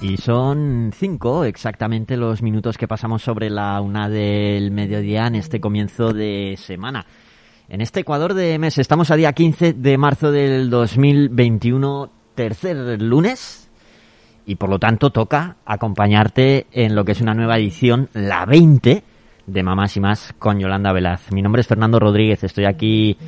Y son cinco exactamente los minutos que pasamos sobre la una del mediodía en este comienzo de semana. En este Ecuador de mes estamos a día 15 de marzo del 2021, tercer lunes, y por lo tanto toca acompañarte en lo que es una nueva edición, la 20, de Mamás y Más con Yolanda Velaz. Mi nombre es Fernando Rodríguez, estoy aquí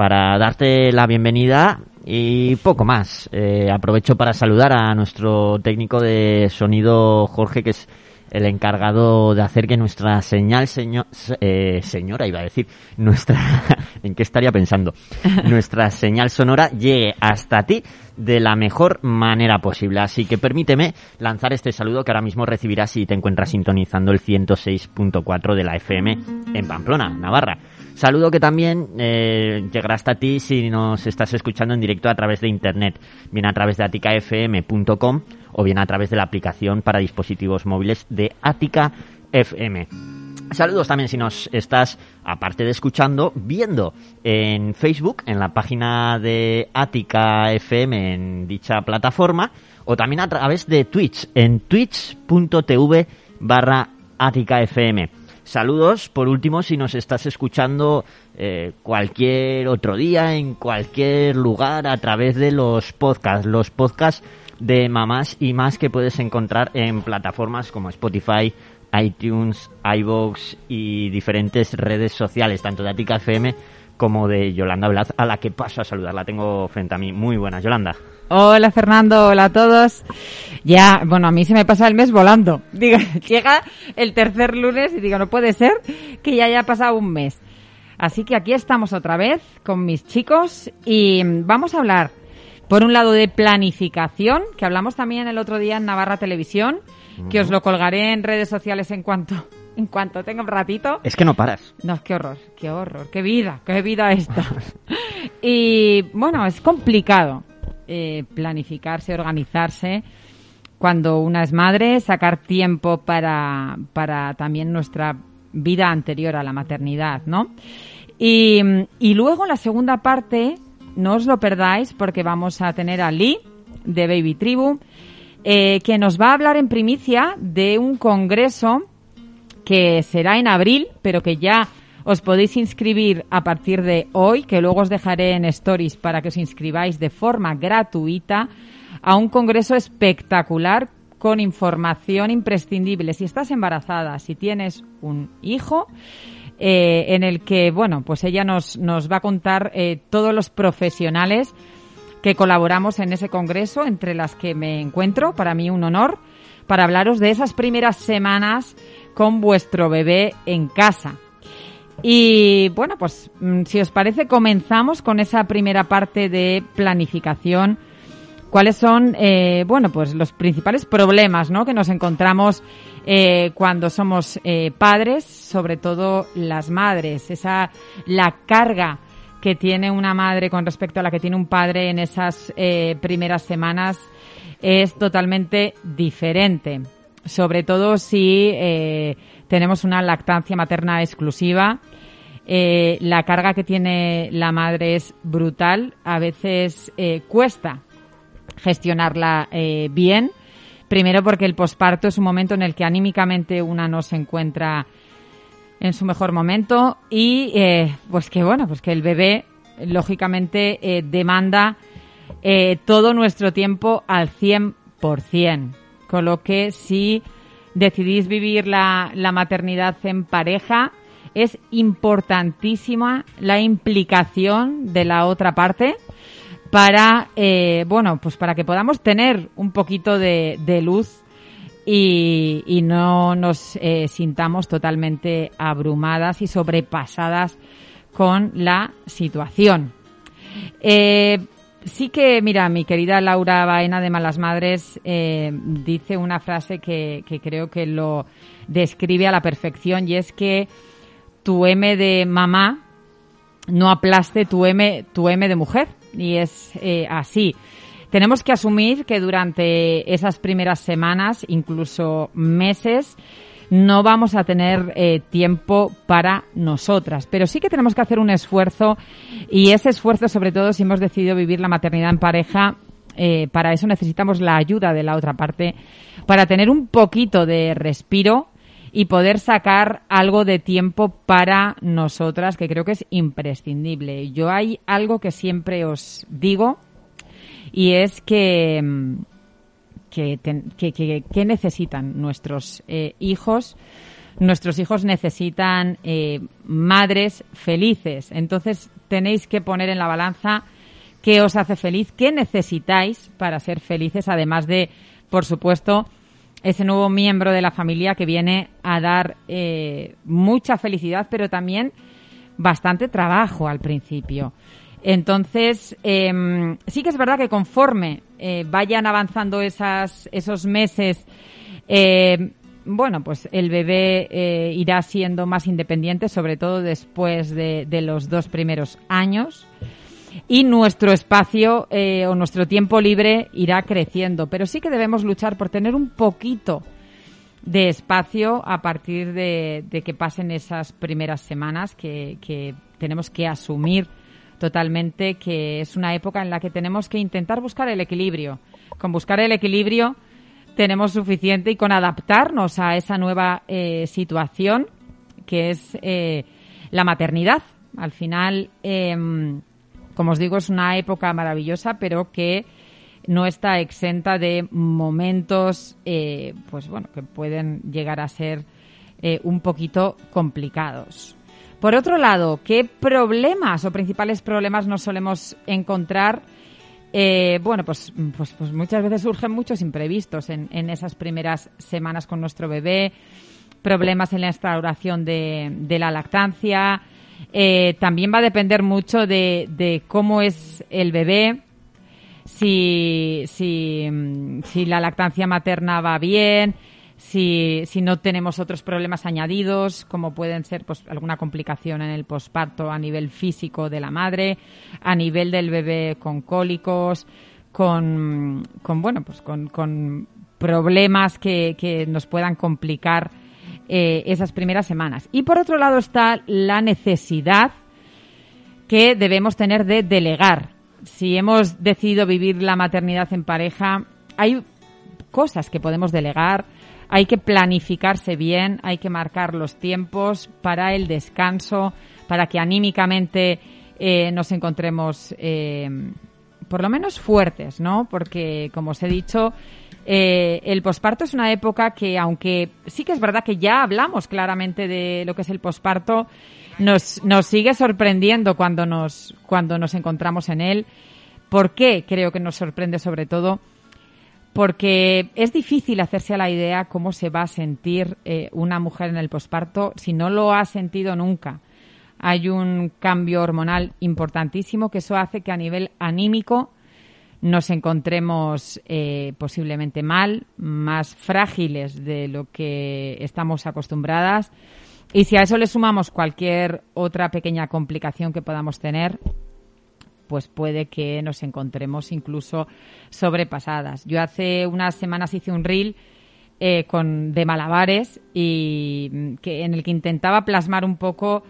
para darte la bienvenida y poco más. Eh, aprovecho para saludar a nuestro técnico de sonido Jorge, que es el encargado de hacer que nuestra señal, señor, eh, señora, iba a decir, nuestra, ¿en qué estaría pensando? nuestra señal sonora llegue hasta ti de la mejor manera posible. Así que permíteme lanzar este saludo que ahora mismo recibirás si te encuentras sintonizando el 106.4 de la FM en Pamplona, Navarra. Saludo que también eh, llegará hasta ti si nos estás escuchando en directo a través de internet, bien a través de aticafm.com o bien a través de la aplicación para dispositivos móviles de Atica FM. Saludos también si nos estás, aparte de escuchando, viendo en Facebook, en la página de Atica FM en dicha plataforma, o también a través de Twitch, en twitch.tv barra. Saludos, por último, si nos estás escuchando eh, cualquier otro día, en cualquier lugar, a través de los podcasts, los podcasts de mamás y más que puedes encontrar en plataformas como Spotify, iTunes, iVoox y diferentes redes sociales, tanto de Atica FM como de Yolanda Blaz, a la que paso a saludar. La tengo frente a mí. Muy buenas, Yolanda. Hola Fernando, hola a todos. Ya, bueno, a mí se me pasa el mes volando. Digo, llega el tercer lunes y digo, no puede ser que ya haya pasado un mes. Así que aquí estamos otra vez con mis chicos y vamos a hablar, por un lado, de planificación, que hablamos también el otro día en Navarra Televisión, que os lo colgaré en redes sociales en cuanto en cuanto tenga un ratito. Es que no paras. No, qué horror, qué horror, qué vida, qué vida esta. y bueno, es complicado eh, planificarse, organizarse cuando una es madre, sacar tiempo para, para también nuestra vida anterior a la maternidad, ¿no? Y, y luego la segunda parte, no os lo perdáis porque vamos a tener a Lee de Baby Tribu, eh, que nos va a hablar en primicia de un congreso que será en abril, pero que ya os podéis inscribir a partir de hoy, que luego os dejaré en stories para que os inscribáis de forma gratuita a un congreso espectacular con información imprescindible. Si estás embarazada, si tienes un hijo, eh, en el que, bueno, pues ella nos, nos va a contar eh, todos los profesionales que colaboramos en ese congreso, entre las que me encuentro, para mí un honor, para hablaros de esas primeras semanas con vuestro bebé en casa. Y bueno, pues mm, si os parece, comenzamos con esa primera parte de planificación. ¿Cuáles son, eh, bueno, pues los principales problemas, ¿no? Que nos encontramos eh, cuando somos eh, padres, sobre todo las madres, esa la carga que tiene una madre con respecto a la que tiene un padre en esas eh, primeras semanas es totalmente diferente. Sobre todo si eh, tenemos una lactancia materna exclusiva. Eh, la carga que tiene la madre es brutal. A veces cuesta gestionarla bien. Primero porque el posparto es un momento en el que anímicamente una no se encuentra en su mejor momento y eh, pues que bueno, pues que el bebé lógicamente eh, demanda eh, todo nuestro tiempo al 100%. Con lo que si decidís vivir la, la maternidad en pareja, es importantísima la implicación de la otra parte para, bueno, pues para que podamos tener un poquito de, de luz y, no nos eh, sintamos totalmente abrumadas y sobrepasadas con la situación. Eh, sí que, mira, mi querida Laura Baena de Malas Madres eh, dice una frase que, que creo que lo describe a la perfección y es que tu M de mamá no aplaste tu M, tu M de mujer. Y es así. Tenemos que asumir que durante esas primeras semanas, incluso meses, no vamos a tener eh, tiempo para nosotras, pero sí que tenemos que hacer un esfuerzo y ese esfuerzo, sobre todo si hemos decidido vivir la maternidad en pareja, eh, para eso necesitamos la ayuda de la otra parte, para tener un poquito de respiro y poder sacar algo de tiempo para nosotras, que creo que es imprescindible. Yo hay algo que siempre os digo y es que mm, que, necesitan nuestros eh, hijos. Nuestros hijos necesitan eh, madres felices. Entonces tenéis que poner en la balanza qué os hace feliz, qué necesitáis para ser felices, además de, por supuesto, ese nuevo miembro de la familia que viene a dar eh, mucha felicidad, pero también bastante trabajo al principio. Entonces, em, sí que es verdad que conforme eh, vayan avanzando esos meses, eh, bueno, pues el bebé eh, irá siendo más independiente, sobre todo después de, los dos primeros años. Y nuestro espacio o nuestro tiempo libre irá creciendo. Pero sí que debemos luchar por tener un poquito de espacio a partir de, de que pasen esas primeras semanas que, que tenemos que asumir totalmente que es una época en la que tenemos que intentar buscar el equilibrio. Con buscar el equilibrio tenemos suficiente y con adaptarnos a esa nueva eh, situación que es eh, la maternidad. Al final, em, como os digo, es una época maravillosa, pero que no está exenta de momentos, eh, pues bueno, que pueden llegar a ser un poquito complicados. Por otro lado, ¿qué problemas o principales problemas nos solemos encontrar? Eh, bueno, pues, pues, pues, muchas veces surgen muchos imprevistos en, esas primeras semanas con nuestro bebé, problemas en la instauración de, la lactancia. Eh, también va a depender mucho de, cómo es el bebé, si, si, si la lactancia materna va bien, si, si no tenemos otros problemas añadidos, como pueden ser pues, alguna complicación en el posparto a nivel físico de la madre, a nivel del bebé con cólicos, con, con bueno, pues con, con problemas que, que, nos puedan complicar eh, esas primeras semanas. Y por otro lado está la necesidad que debemos tener de delegar. Si hemos decidido vivir la maternidad en pareja, hay cosas que podemos delegar, hay que planificarse bien, hay que marcar los tiempos para el descanso, para que anímicamente eh, nos encontremos eh, por lo menos fuertes, ¿no? Porque, como os he dicho, eh, el posparto es una época que, aunque sí que es verdad que ya hablamos claramente de lo que es el posparto, nos, nos sigue sorprendiendo cuando nos, cuando nos encontramos en él. ¿Por qué creo que nos sorprende sobre todo? Porque es difícil hacerse a la idea cómo se va a sentir eh, una mujer en el posparto si no lo ha sentido nunca. Hay un cambio hormonal importantísimo que eso hace que a nivel anímico nos encontremos eh, posiblemente mal, más frágiles de lo que estamos acostumbradas. Y si a eso le sumamos cualquier otra pequeña complicación que podamos tener, pues puede que nos encontremos incluso sobrepasadas. Yo hace unas semanas hice un reel eh, con, de malabares y mm, que, en el que intentaba plasmar un poco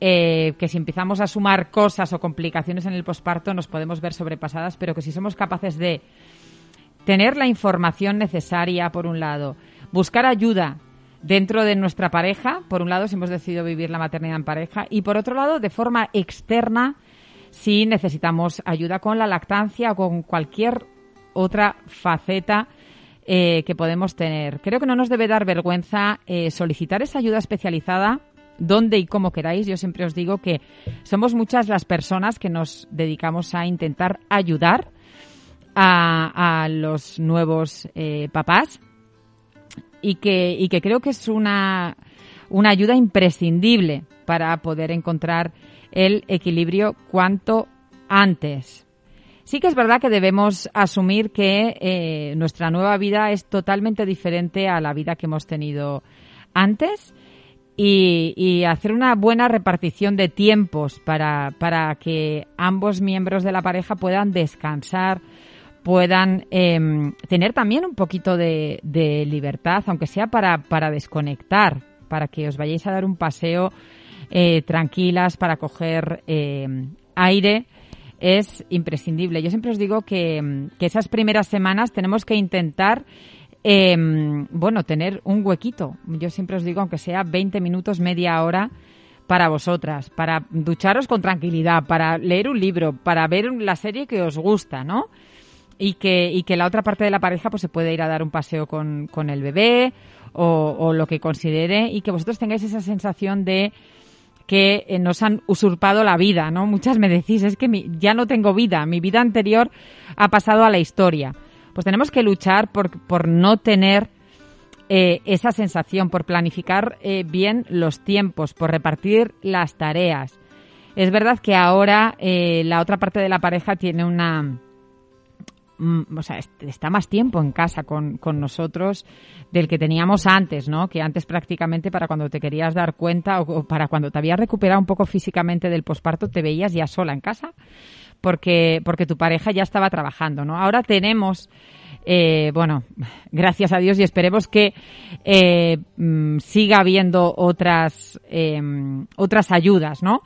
eh, que si empezamos a sumar cosas o complicaciones en el posparto nos podemos ver sobrepasadas, pero que si somos capaces de tener la información necesaria, por un lado, buscar ayuda dentro de nuestra pareja, por un lado, si hemos decidido vivir la maternidad en pareja, y por otro lado, de forma externa, si necesitamos ayuda con la lactancia o con cualquier otra faceta eh, que podemos tener. Creo que no nos debe dar vergüenza eh, solicitar esa ayuda especializada donde y como queráis. Yo siempre os digo que somos muchas las personas que nos dedicamos a intentar ayudar a, los nuevos eh, papás y que, y que creo que es una, una ayuda imprescindible para poder encontrar el equilibrio cuanto antes. Sí que es verdad que debemos asumir que eh, nuestra nueva vida es totalmente diferente a la vida que hemos tenido antes y, hacer una buena repartición de tiempos para, para, que ambos miembros de la pareja puedan descansar, puedan em, tener también un poquito de, libertad, aunque sea para, para desconectar, para que os vayáis a dar un paseo eh, tranquilas, para coger em, aire es imprescindible. Yo siempre os digo que, esas primeras semanas tenemos que intentar em, bueno, tener un huequito. Yo siempre os digo, aunque sea 20 minutos, media hora, para vosotras, para ducharos con tranquilidad, para leer un libro, para ver la serie que os gusta, ¿no? Y que, y que la otra parte de la pareja pues se puede ir a dar un paseo con, con el bebé o, o lo que considere y que vosotros tengáis esa sensación de que eh, nos han usurpado la vida, ¿no? Muchas me decís, es que ya no tengo vida, mi vida anterior ha pasado a la historia. Pues tenemos que luchar por, por no tener eh, esa sensación, por planificar eh, bien los tiempos, por repartir las tareas. Es verdad que ahora la otra parte de la pareja tiene una, o sea, está más tiempo en casa con, con, nosotros del que teníamos antes, ¿no? Que antes prácticamente para cuando te querías dar cuenta o, para cuando te habías recuperado un poco físicamente del posparto te veías ya sola en casa porque, porque tu pareja ya estaba trabajando, ¿no? Ahora tenemos, eh, bueno, gracias a Dios y esperemos que eh, mm, siga habiendo otras, eh, otras ayudas, ¿no?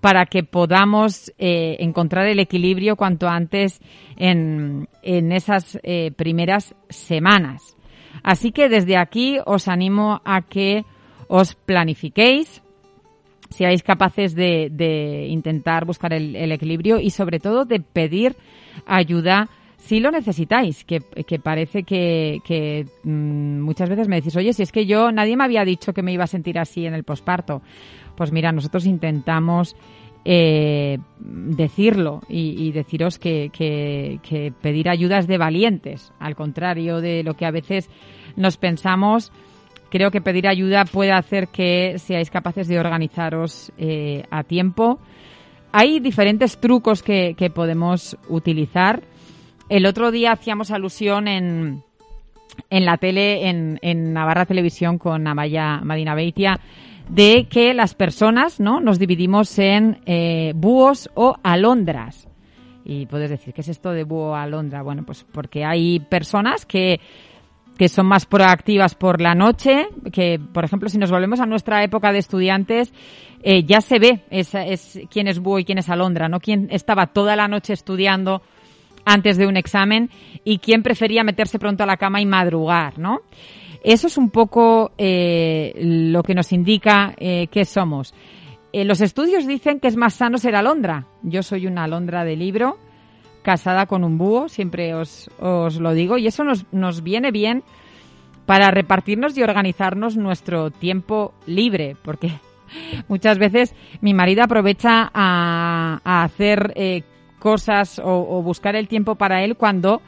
Para que podamos eh, encontrar el equilibrio cuanto antes en, en esas eh, primeras semanas. Así que desde aquí os animo a que os planifiquéis, seáis capaces de, de intentar buscar el, el, equilibrio y sobre todo de pedir ayuda si lo necesitáis, que, que parece que, mmm, muchas veces me decís, oye, si es que yo, nadie me había dicho que me iba a sentir así en el posparto. Pues mira, nosotros intentamos eh, decirlo y, deciros que, que, que, pedir ayuda es de valientes, al contrario de lo que a veces nos pensamos. Creo que pedir ayuda puede hacer que seáis capaces de organizaros eh, a tiempo. Hay diferentes trucos que, que podemos utilizar. El otro día hacíamos alusión en, en la tele, en, Navarra Televisión con Amaya Madina Beitia, de que las personas ¿no? nos dividimos en eh, búhos o alondras. Y puedes decir, ¿qué es esto de búho o alondra? Bueno, pues porque hay personas que, que son más proactivas por la noche, que, por ejemplo, si nos volvemos a nuestra época de estudiantes, eh, ya se ve es, es, quién es búho y quién es alondra, ¿no? Quién estaba toda la noche estudiando antes de un examen y quién prefería meterse pronto a la cama y madrugar, ¿no? Eso es un poco eh, lo que nos indica eh, qué somos. Eh, los estudios dicen que es más sano ser alondra. Yo soy una alondra de libro, casada con un búho, siempre os, os lo digo, y eso nos, nos viene bien para repartirnos y organizarnos nuestro tiempo libre, porque muchas veces mi marido aprovecha a, hacer cosas o, buscar el tiempo para él cuando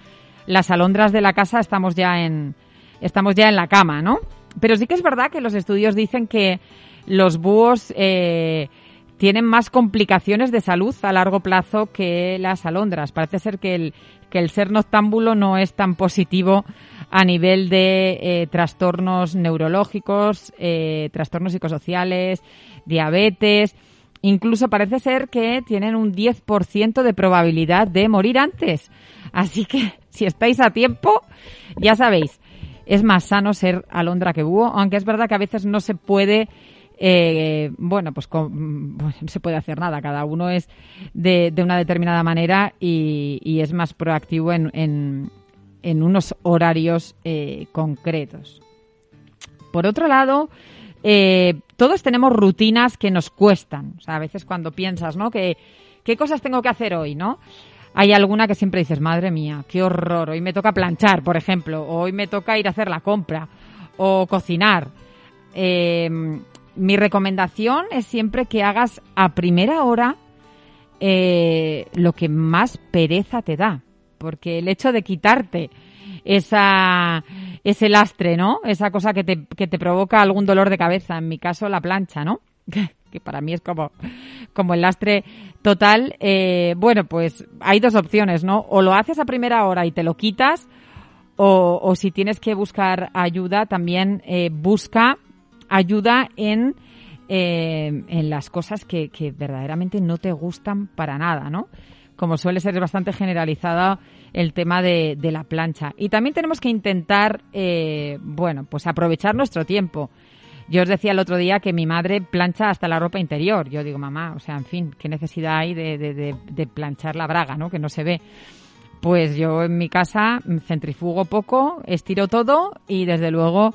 las alondras de la casa estamos ya en, estamos ya en la cama, ¿no? Pero sí que es verdad que los estudios dicen que los búhos eh, tienen más complicaciones de salud a largo plazo que las alondras. Parece ser que el, que el ser noctámbulo no es tan positivo a nivel de eh, trastornos neurológicos, eh, trastornos psicosociales, diabetes. Incluso parece ser que tienen un 10% de probabilidad de morir antes. Así que si estáis a tiempo, ya sabéis, es más sano ser alondra que búho, aunque es verdad que a veces no se puede eh, bueno, pues no se puede hacer nada, cada uno es de, una determinada manera y, es más proactivo en, en, en unos horarios eh, concretos. Por otro lado, eh, todos tenemos rutinas que nos cuestan. O sea, a veces cuando piensas, ¿no? Que, ¿Qué cosas tengo que hacer hoy, no? hay alguna que siempre dices, madre mía, qué horror, hoy me toca planchar, por ejemplo, hoy me toca ir a hacer la compra, o cocinar. Eh, mi recomendación es siempre que hagas a primera hora eh, lo que más pereza te da, porque el hecho de quitarte esa, ese lastre, ¿no? Esa cosa que te, que te provoca algún dolor de cabeza, en mi caso la plancha, ¿no? que para mí es como, como el lastre total, eh, bueno, pues hay dos opciones, ¿no? O lo haces a primera hora y te lo quitas, o, o si tienes que buscar ayuda, también eh, busca ayuda en, eh, en las cosas que, que verdaderamente no te gustan para nada, ¿no? Como suele ser bastante generalizada el tema de, la plancha. Y también tenemos que intentar, eh, bueno, pues aprovechar nuestro tiempo. Yo os decía el otro día que mi madre plancha hasta la ropa interior. Yo digo, mamá, o sea, en fin, ¿qué necesidad hay de, de planchar la braga, ¿no? Que no se ve. Pues yo en mi casa centrifugo poco, estiro todo y desde luego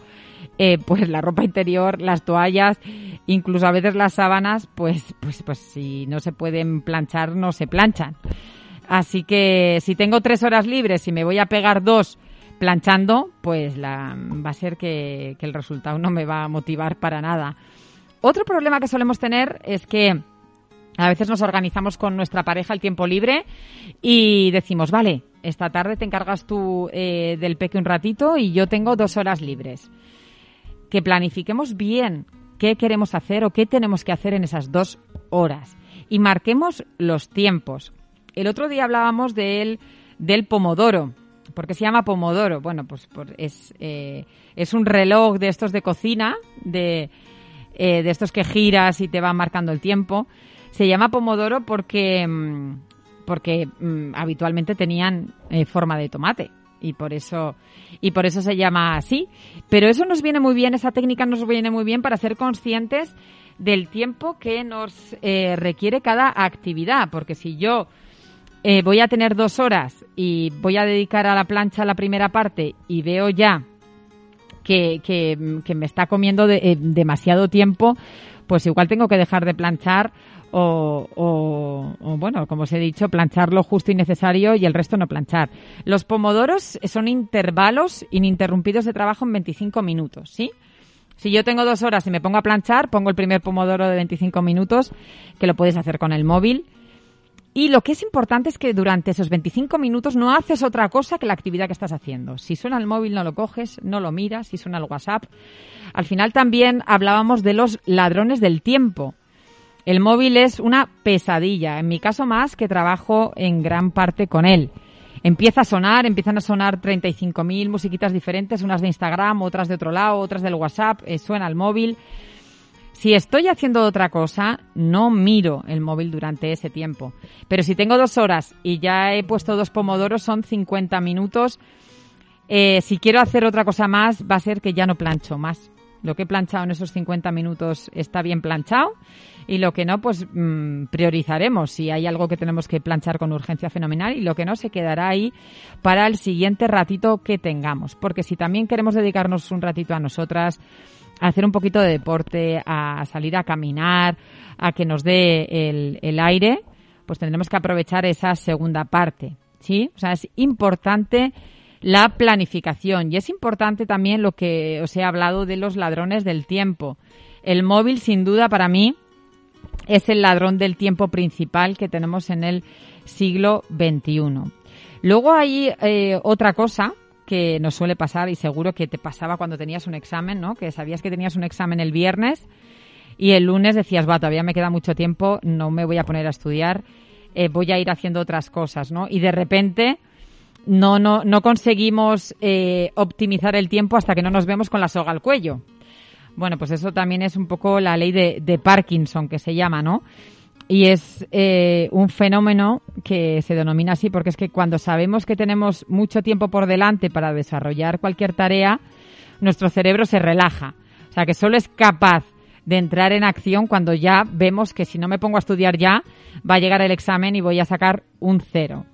eh, pues la ropa interior, las toallas, incluso a veces las sábanas, pues, pues, pues si no se pueden planchar, no se planchan. Así que si tengo tres horas libres y me voy a pegar dos planchando, pues la, va a ser que, el resultado no me va a motivar para nada. Otro problema que solemos tener es que a veces nos organizamos con nuestra pareja el tiempo libre y decimos, vale, esta tarde te encargas tú eh, del peque un ratito y yo tengo dos horas libres. Que planifiquemos bien qué queremos hacer o qué tenemos que hacer en esas dos horas y marquemos los tiempos. El otro día hablábamos del, del pomodoro. ¿Por qué se llama pomodoro? Bueno, pues es, eh, es un reloj de estos de cocina, de, eh, de estos que giras y te van marcando el tiempo. Se llama pomodoro porque, porque mm, habitualmente tenían eh, forma de tomate y por eso y por eso se llama así. Pero eso nos viene muy bien, esa técnica nos viene muy bien para ser conscientes del tiempo que nos eh, requiere cada actividad, porque si yo eh, voy a tener dos horas y voy a dedicar a la plancha la primera parte y veo ya que, que, me está comiendo de, eh, demasiado tiempo, pues igual tengo que dejar de planchar o, o, o, bueno, como os he dicho, planchar lo justo y necesario y el resto no planchar. Los pomodoros son intervalos ininterrumpidos de trabajo en 25 minutos, ¿sí? Si yo tengo dos horas y me pongo a planchar, pongo el primer pomodoro de 25 minutos, que lo puedes hacer con el móvil. Y lo que es importante es que durante esos 25 minutos no haces otra cosa que la actividad que estás haciendo. Si suena el móvil no lo coges, no lo miras, si suena el WhatsApp. Al final también hablábamos de los ladrones del tiempo. El móvil es una pesadilla, en mi caso más que trabajo en gran parte con él. Empieza a sonar, empiezan a sonar 35.000 musiquitas diferentes, unas de Instagram, otras de otro lado, otras del WhatsApp, eh, suena el móvil. Si estoy haciendo otra cosa, no miro el móvil durante ese tiempo. Pero si tengo dos horas y ya he puesto dos pomodoros, son 50 minutos. Eh, si quiero hacer otra cosa más, va a ser que ya no plancho más. Lo que he planchado en esos 50 minutos está bien planchado y lo que no, pues mmm, priorizaremos si hay algo que tenemos que planchar con urgencia fenomenal y lo que no se quedará ahí para el siguiente ratito que tengamos. Porque si también queremos dedicarnos un ratito a nosotras, a hacer un poquito de deporte, a salir a caminar, a que nos dé el, el aire, pues tendremos que aprovechar esa segunda parte. ¿Sí? O sea, es importante la planificación. Y es importante también lo que os he hablado de los ladrones del tiempo. El móvil, sin duda, para mí, es el ladrón del tiempo principal que tenemos en el siglo XXI. Luego hay eh, otra cosa que nos suele pasar y seguro que te pasaba cuando tenías un examen, ¿no? Que sabías que tenías un examen el viernes y el lunes decías, va, todavía me queda mucho tiempo, no me voy a poner a estudiar, eh, voy a ir haciendo otras cosas, ¿no? Y de repente no, no, no conseguimos eh, optimizar el tiempo hasta que no nos vemos con la soga al cuello. Bueno, pues eso también es un poco la ley de, Parkinson, que se llama, ¿no? Y es eh, un fenómeno que se denomina así porque es que cuando sabemos que tenemos mucho tiempo por delante para desarrollar cualquier tarea, nuestro cerebro se relaja. O sea, que solo es capaz de entrar en acción cuando ya vemos que si no me pongo a estudiar ya, va a llegar el examen y voy a sacar un cero.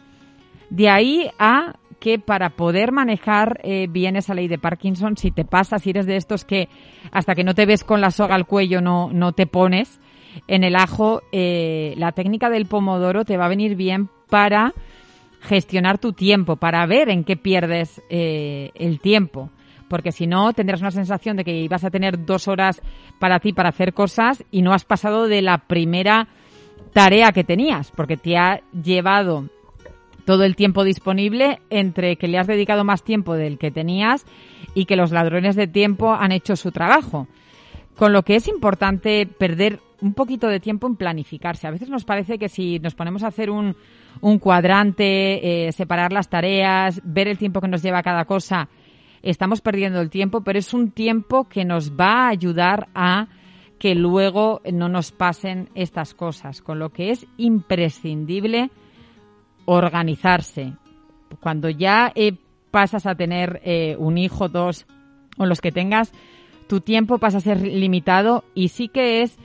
De ahí a que para poder manejar eh, bien esa ley de Parkinson, si te pasa, si eres de estos que hasta que no te ves con la soga al cuello no, no te pones, en el ajo, eh, la técnica del pomodoro te va a venir bien para gestionar tu tiempo, para ver en qué pierdes eh, el tiempo. Porque si no, tendrás una sensación de que ibas a tener dos horas para ti para hacer cosas y no has pasado de la primera tarea que tenías, porque te ha llevado todo el tiempo disponible entre que le has dedicado más tiempo del que tenías y que los ladrones de tiempo han hecho su trabajo. Con lo que es importante perder un poquito de tiempo en planificarse. A veces nos parece que si nos ponemos a hacer un, un cuadrante, eh, separar las tareas, ver el tiempo que nos lleva cada cosa, estamos perdiendo el tiempo, pero es un tiempo que nos va a ayudar a que luego no nos pasen estas cosas, con lo que es imprescindible organizarse. Cuando ya eh, pasas a tener eh, un hijo, dos o los que tengas, tu tiempo pasa a ser limitado y sí que es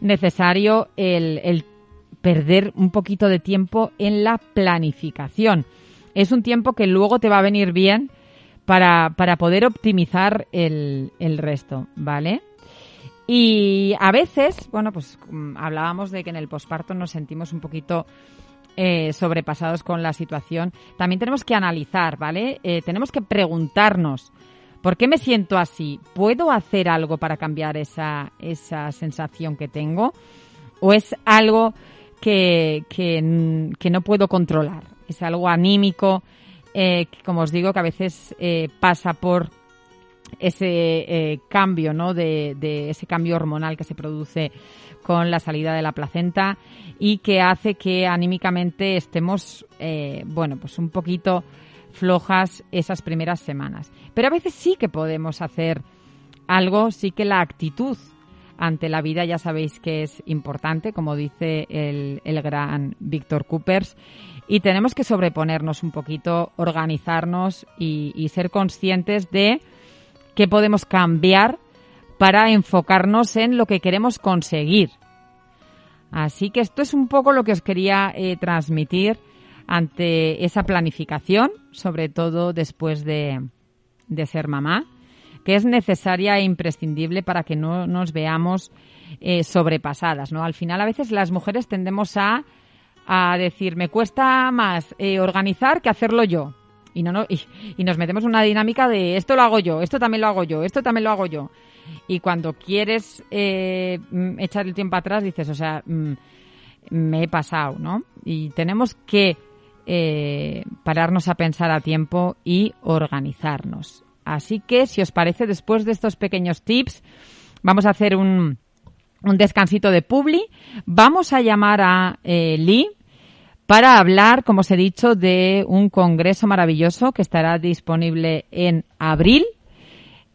necesario el, perder un poquito de tiempo en la planificación. Es un tiempo que luego te va a venir bien para, para poder optimizar el, el resto, ¿vale? Y a veces, bueno, pues mm, hablábamos de que en el posparto nos sentimos un poquito eh, sobrepasados con la situación. También tenemos que analizar, ¿vale? Eh, tenemos que preguntarnos, ¿por qué me siento así? ¿Puedo hacer algo para cambiar esa, esa sensación que tengo? ¿O es algo que, que, que no puedo controlar? Es algo anímico, eh, como os digo, que a veces pasa por ese eh, cambio, ¿no? De, de, ese cambio hormonal que se produce con la salida de la placenta y que hace que anímicamente estemos, eh, bueno, pues un poquito flojas esas primeras semanas. Pero a veces sí que podemos hacer algo, sí que la actitud ante la vida ya sabéis que es importante, como dice el, el gran Víctor Coopers, y tenemos que sobreponernos un poquito, organizarnos y, y ser conscientes de qué podemos cambiar para enfocarnos en lo que queremos conseguir. Así que esto es un poco lo que os quería eh, transmitir ante esa planificación, sobre todo después de, de, ser mamá, que es necesaria e imprescindible para que no nos veamos eh, sobrepasadas. ¿no? Al final, a veces las mujeres tendemos a, a decir, me cuesta más eh, organizar que hacerlo yo y, no, no, y, y, nos metemos en una dinámica de esto lo hago yo, esto también lo hago yo, esto también lo hago yo. Y cuando quieres eh, mm, echar el tiempo atrás, dices, o sea, mm, me he pasado, ¿no? Y tenemos que eh, pararnos a pensar a tiempo y organizarnos. Así que, si os parece, después de estos pequeños tips, vamos a hacer un, un descansito de Publi. Vamos a llamar a eh, Lee para hablar, como os he dicho, de un congreso maravilloso que estará disponible en abril,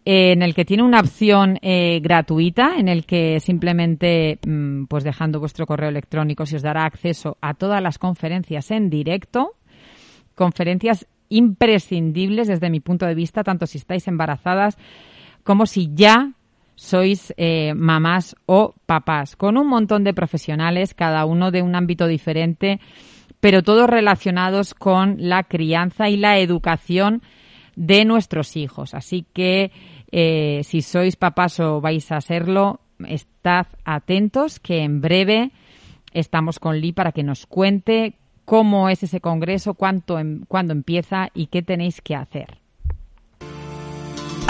en el que tiene una opción eh, gratuita, en el que simplemente, mmm, pues dejando vuestro correo electrónico, se os dará acceso a todas las conferencias en directo, conferencias imprescindibles desde mi punto de vista, tanto si estáis embarazadas como si ya sois eh, mamás o papás, con un montón de profesionales, cada uno de un ámbito diferente pero todos relacionados con la crianza y la educación de nuestros hijos. Así que eh, si sois papás o vais a serlo, estad atentos que en breve estamos con Lee para que nos cuente cómo es ese congreso, cuánto, cuándo empieza y qué tenéis que hacer.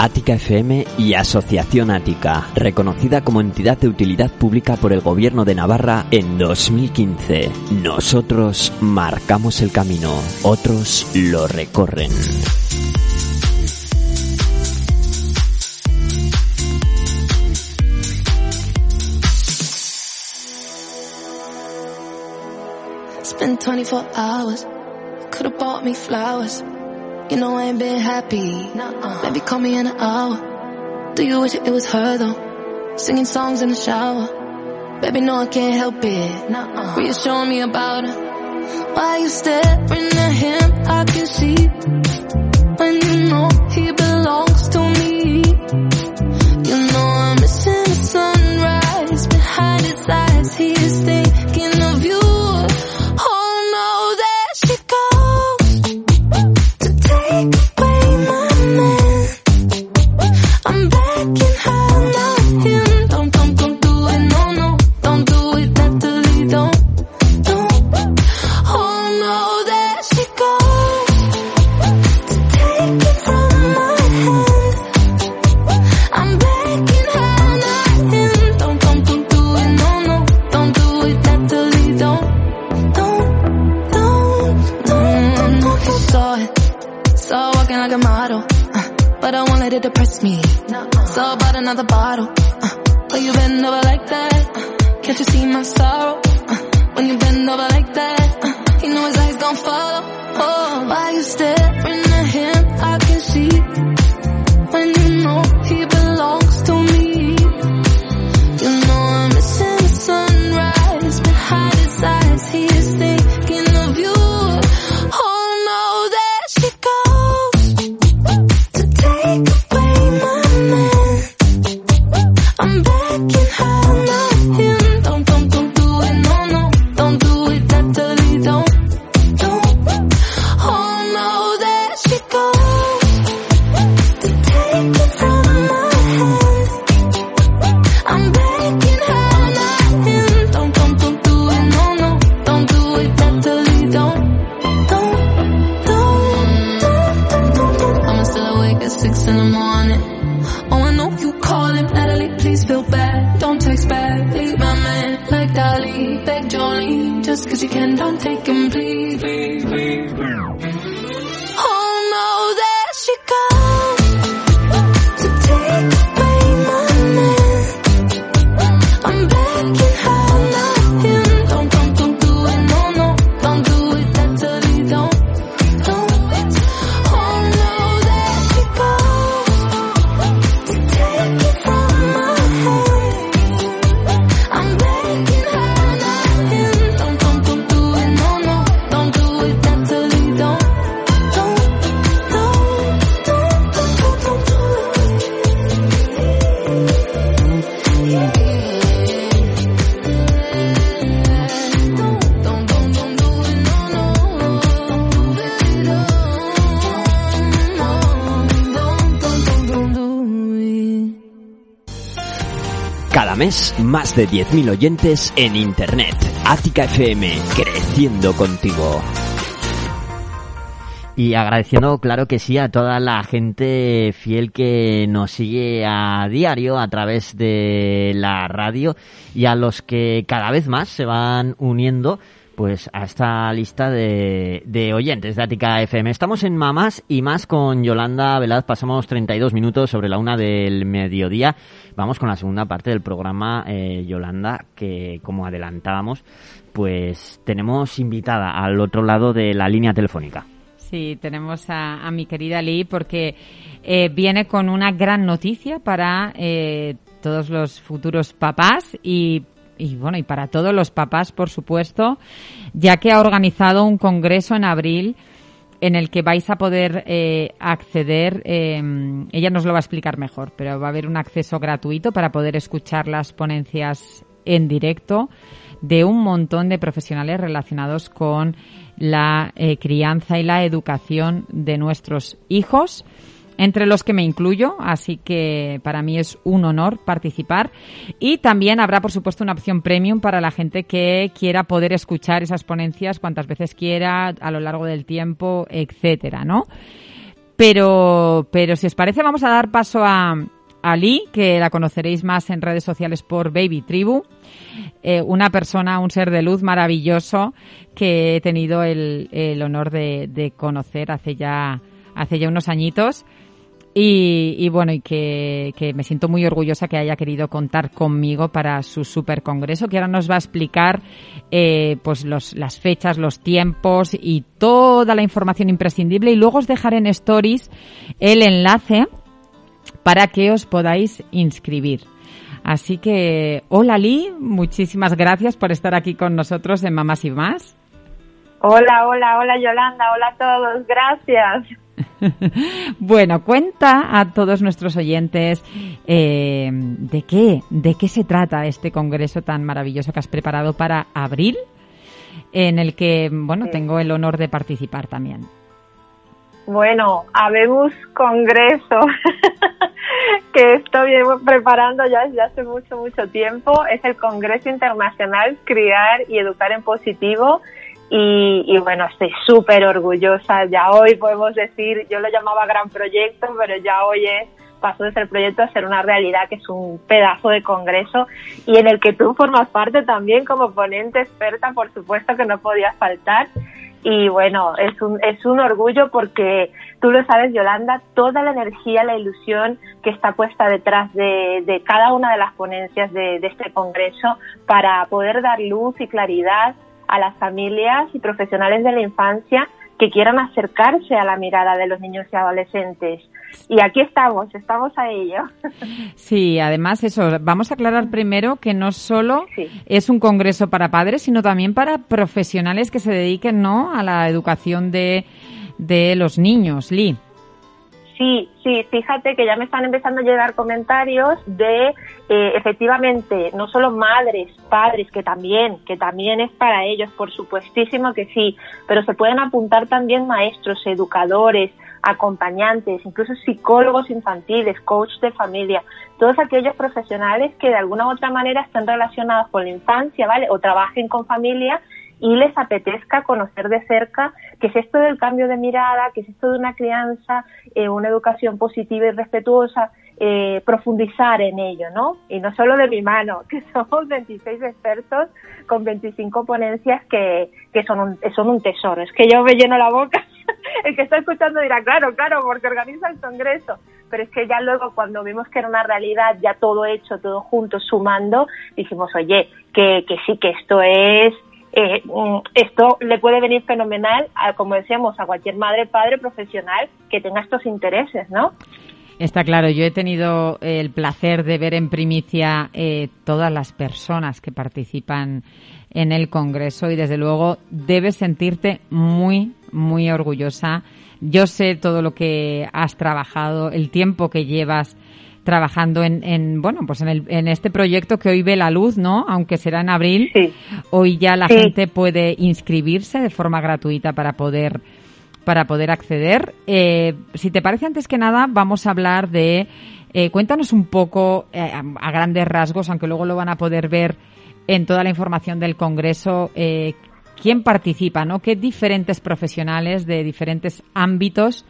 Ática FM y Asociación Ática, reconocida como entidad de utilidad pública por el Gobierno de Navarra en 2015. Nosotros marcamos el camino, otros lo recorren. Spent 24 hours, could bought me flowers. You know I ain't been happy. Nuh-uh. Maybe call me in an hour. Do you wish it was her though? Singing songs in the shower. Baby, no, I can't help it. Nuh-uh. Reassuring me about her. Why you staring at him? I can see when you know he belongs to me. You know I'm missing the sunrise behind his eyes. He is thinking Dolly. Beg Jolene, just cause you can, don't take him, please. please, please, más de 10.000 oyentes en Internet. Ática FM, creciendo contigo. Y agradeciendo, claro que sí, a toda la gente fiel que nos sigue a diario a través de la radio y a los que cada vez más se van uniendo pues a esta lista de, oyentes de Ática FM. Estamos en Mamás y más con Yolanda Velaz. Pasamos 32 minutos sobre la una del mediodía. Vamos con la segunda parte del programa, eh, Yolanda, que como adelantábamos, pues tenemos invitada al otro lado de la línea telefónica. Sí, tenemos a, a mi querida Lee porque eh, viene con una gran noticia para eh, todos los futuros papás y, y, bueno, y para todos los papás, por supuesto, ya que ha organizado un congreso en abril en el que vais a poder eh, acceder, eh, ella nos lo va a explicar mejor, pero va a haber un acceso gratuito para poder escuchar las ponencias en directo de un montón de profesionales relacionados con la eh, crianza y la educación de nuestros hijos, entre los que me incluyo, así que para mí es un honor participar. Y también habrá, por supuesto, una opción premium para la gente que quiera poder escuchar esas ponencias cuantas veces quiera, a lo largo del tiempo, etcétera, ¿no? Pero, pero si os parece, vamos a dar paso a, a Lee, que la conoceréis más en redes sociales por Baby Tribu. Eh, una persona, un ser de luz maravilloso que he tenido el, el honor de, de, conocer hace ya, hace ya unos añitos. Y, y bueno, y que, que, me siento muy orgullosa que haya querido contar conmigo para su super congreso, que ahora nos va a explicar eh, pues los, las fechas, los tiempos y toda la información imprescindible. Y luego os dejaré en stories el enlace para que os podáis inscribir. Así que, hola Lee, muchísimas gracias por estar aquí con nosotros en Mamás y Más. Hola, hola, hola Yolanda, hola a todos, gracias. bueno, cuenta a todos nuestros oyentes eh, de qué, de qué se trata este congreso tan maravilloso que has preparado para abril, en el que, bueno, sí. tengo el honor de participar también. Bueno, habemos congreso que estoy preparando ya desde hace mucho, mucho tiempo. Es el Congreso Internacional Criar y Educar en Positivo. Y, y bueno, estoy súper orgullosa. Ya hoy podemos decir, yo lo llamaba gran proyecto, pero ya hoy es, pasó de ser proyecto a ser una realidad, que es un pedazo de congreso y en el que tú formas parte también como ponente experta, por supuesto que no podías faltar. y bueno, es un, es un orgullo porque tú lo sabes, Yolanda, toda la energía, la ilusión que está puesta detrás de, de cada una de las ponencias de, de este Congreso para poder dar luz y claridad a las familias y profesionales de la infancia que quieran acercarse a la mirada de los niños y adolescentes. Y aquí estamos, estamos a ello. Sí, además eso, vamos a aclarar primero que no solo es un congreso para padres, sino también para profesionales que se dediquen ¿no? a la educación de, de los niños. Lee. Sí, sí, fíjate que ya me están empezando a llegar comentarios de eh, efectivamente no solo madres, padres, que también, que también es para ellos, por supuestísimo que sí, pero se pueden apuntar también maestros, educadores, acompañantes, incluso psicólogos infantiles, coach de familia, todos aquellos profesionales que de alguna u otra manera estén relacionados con la infancia, ¿vale? O trabajen con familia y les apetezca conocer de cerca qué es esto del cambio de mirada, qué es esto de una crianza, eh, una educación positiva y respetuosa, eh, profundizar en ello, ¿no? Y no solo de mi mano, que somos 26 expertos con 25 ponencias que, que son, un, son un tesoro. Es que yo me lleno la boca. El que está escuchando dirá, claro, claro, porque organiza el Congreso. Pero es que ya luego cuando vimos que era una realidad, ya todo hecho, todo junto, sumando, dijimos, oye, que, que sí, que esto es eh, mm, esto le puede venir fenomenal, a, como decíamos, a cualquier madre, padre, profesional que tenga estos intereses, ¿no? Está claro, yo he tenido el placer de ver en primicia eh, todas las personas que participan en el Congreso y desde luego debes sentirte muy, muy orgullosa. Yo sé todo lo que has trabajado, el tiempo que llevas trabajando en, en bueno, pues en, el, en este proyecto que hoy ve la luz, ¿no? Aunque será en abril. Hoy ya la gente puede inscribirse de forma gratuita para poder para poder acceder. Eh, si te parece, antes que nada, vamos a hablar de. Eh, cuéntanos un poco, eh, a, grandes rasgos, aunque luego lo van a poder ver en toda la información del Congreso, quién participa, ¿no? Qué diferentes profesionales de diferentes ámbitos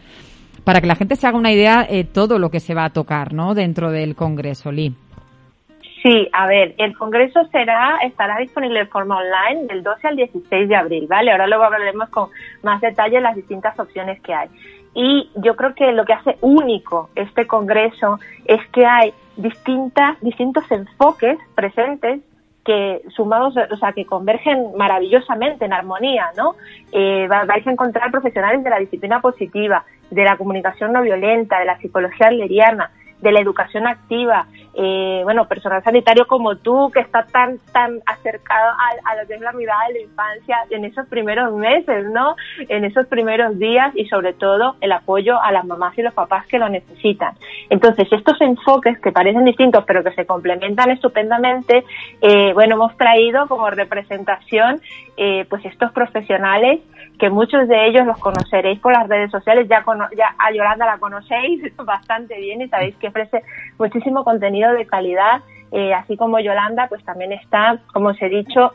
para que la gente se haga una idea eh, todo lo que se va a tocar, ¿no? Dentro del Congreso, Lee. Sí, a ver, el Congreso será, estará disponible de forma online del 12 al 16 de abril, ¿vale? Ahora luego hablaremos con más detalle las distintas opciones que hay. Y yo creo que lo que hace único este Congreso es que hay distintas, distintos enfoques presentes que sumados, o sea, que convergen maravillosamente en armonía, ¿no? Eh, vais a encontrar profesionales de la disciplina positiva, de la comunicación no violenta, de la psicología adleriana, de la educación activa, eh, bueno, personal sanitario como tú, que está tan, tan acercado a, a, lo que es la mirada de la infancia en esos primeros meses, ¿no? En esos primeros días y sobre todo el apoyo a las mamás y los papás que lo necesitan. Entonces, estos enfoques que parecen distintos pero que se complementan estupendamente, eh, bueno, hemos traído como representación eh, pues estos profesionales que muchos de ellos los conoceréis por las redes sociales, ya, ya a Yolanda la conocéis bastante bien y sabéis que ofrece muchísimo contenido de calidad, eh, así como Yolanda, pues también está, como os he dicho,